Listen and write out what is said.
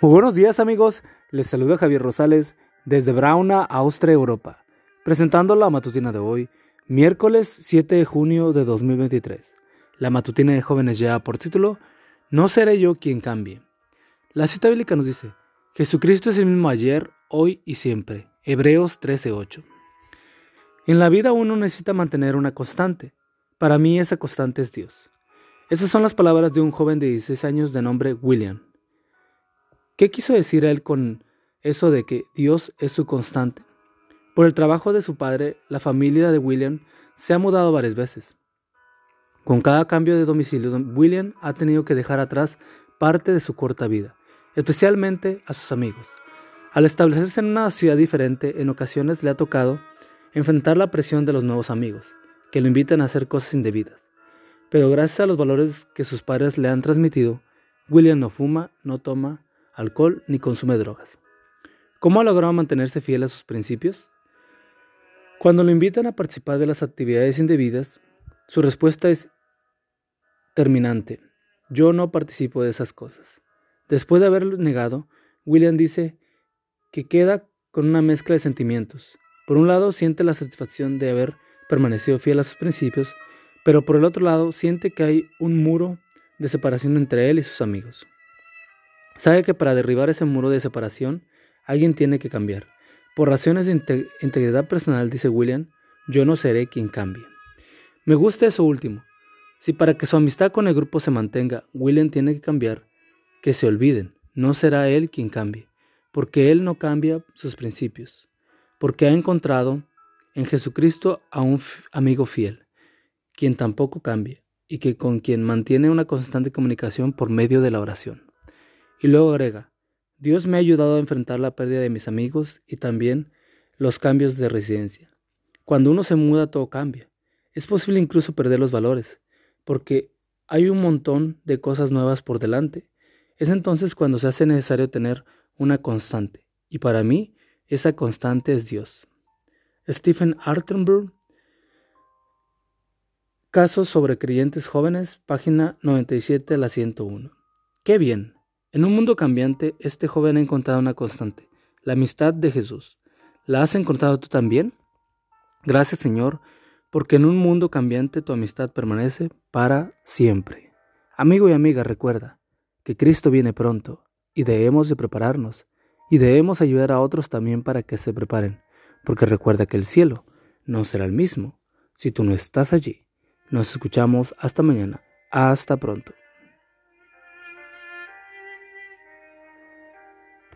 Muy buenos días amigos, les saluda Javier Rosales desde Brauna, Austria, Europa, presentando la matutina de hoy, miércoles 7 de junio de 2023. La matutina de jóvenes ya por título, No seré yo quien cambie. La cita bíblica nos dice, Jesucristo es el mismo ayer, hoy y siempre. Hebreos 13:8. En la vida uno necesita mantener una constante. Para mí esa constante es Dios. Esas son las palabras de un joven de 16 años de nombre William. ¿Qué quiso decir él con eso de que Dios es su constante? Por el trabajo de su padre, la familia de William se ha mudado varias veces. Con cada cambio de domicilio, William ha tenido que dejar atrás parte de su corta vida, especialmente a sus amigos. Al establecerse en una ciudad diferente, en ocasiones le ha tocado enfrentar la presión de los nuevos amigos, que lo invitan a hacer cosas indebidas. Pero gracias a los valores que sus padres le han transmitido, William no fuma, no toma, alcohol ni consume drogas. ¿Cómo ha logrado mantenerse fiel a sus principios? Cuando lo invitan a participar de las actividades indebidas, su respuesta es terminante. Yo no participo de esas cosas. Después de haberlo negado, William dice que queda con una mezcla de sentimientos. Por un lado, siente la satisfacción de haber permanecido fiel a sus principios, pero por el otro lado, siente que hay un muro de separación entre él y sus amigos. Sabe que para derribar ese muro de separación, alguien tiene que cambiar. Por razones de integridad personal, dice William, yo no seré quien cambie. Me gusta eso último. Si para que su amistad con el grupo se mantenga, William tiene que cambiar, que se olviden, no será él quien cambie, porque él no cambia sus principios, porque ha encontrado en Jesucristo a un amigo fiel, quien tampoco cambia y que con quien mantiene una constante comunicación por medio de la oración. Y luego agrega, Dios me ha ayudado a enfrentar la pérdida de mis amigos y también los cambios de residencia. Cuando uno se muda todo cambia. Es posible incluso perder los valores, porque hay un montón de cosas nuevas por delante. Es entonces cuando se hace necesario tener una constante, y para mí esa constante es Dios. Stephen Artenberg, Casos sobre creyentes jóvenes, página 97 a la 101. Qué bien, en un mundo cambiante, este joven ha encontrado una constante, la amistad de Jesús. ¿La has encontrado tú también? Gracias Señor, porque en un mundo cambiante tu amistad permanece para siempre. Amigo y amiga, recuerda que Cristo viene pronto y debemos de prepararnos y debemos ayudar a otros también para que se preparen, porque recuerda que el cielo no será el mismo si tú no estás allí. Nos escuchamos hasta mañana. Hasta pronto.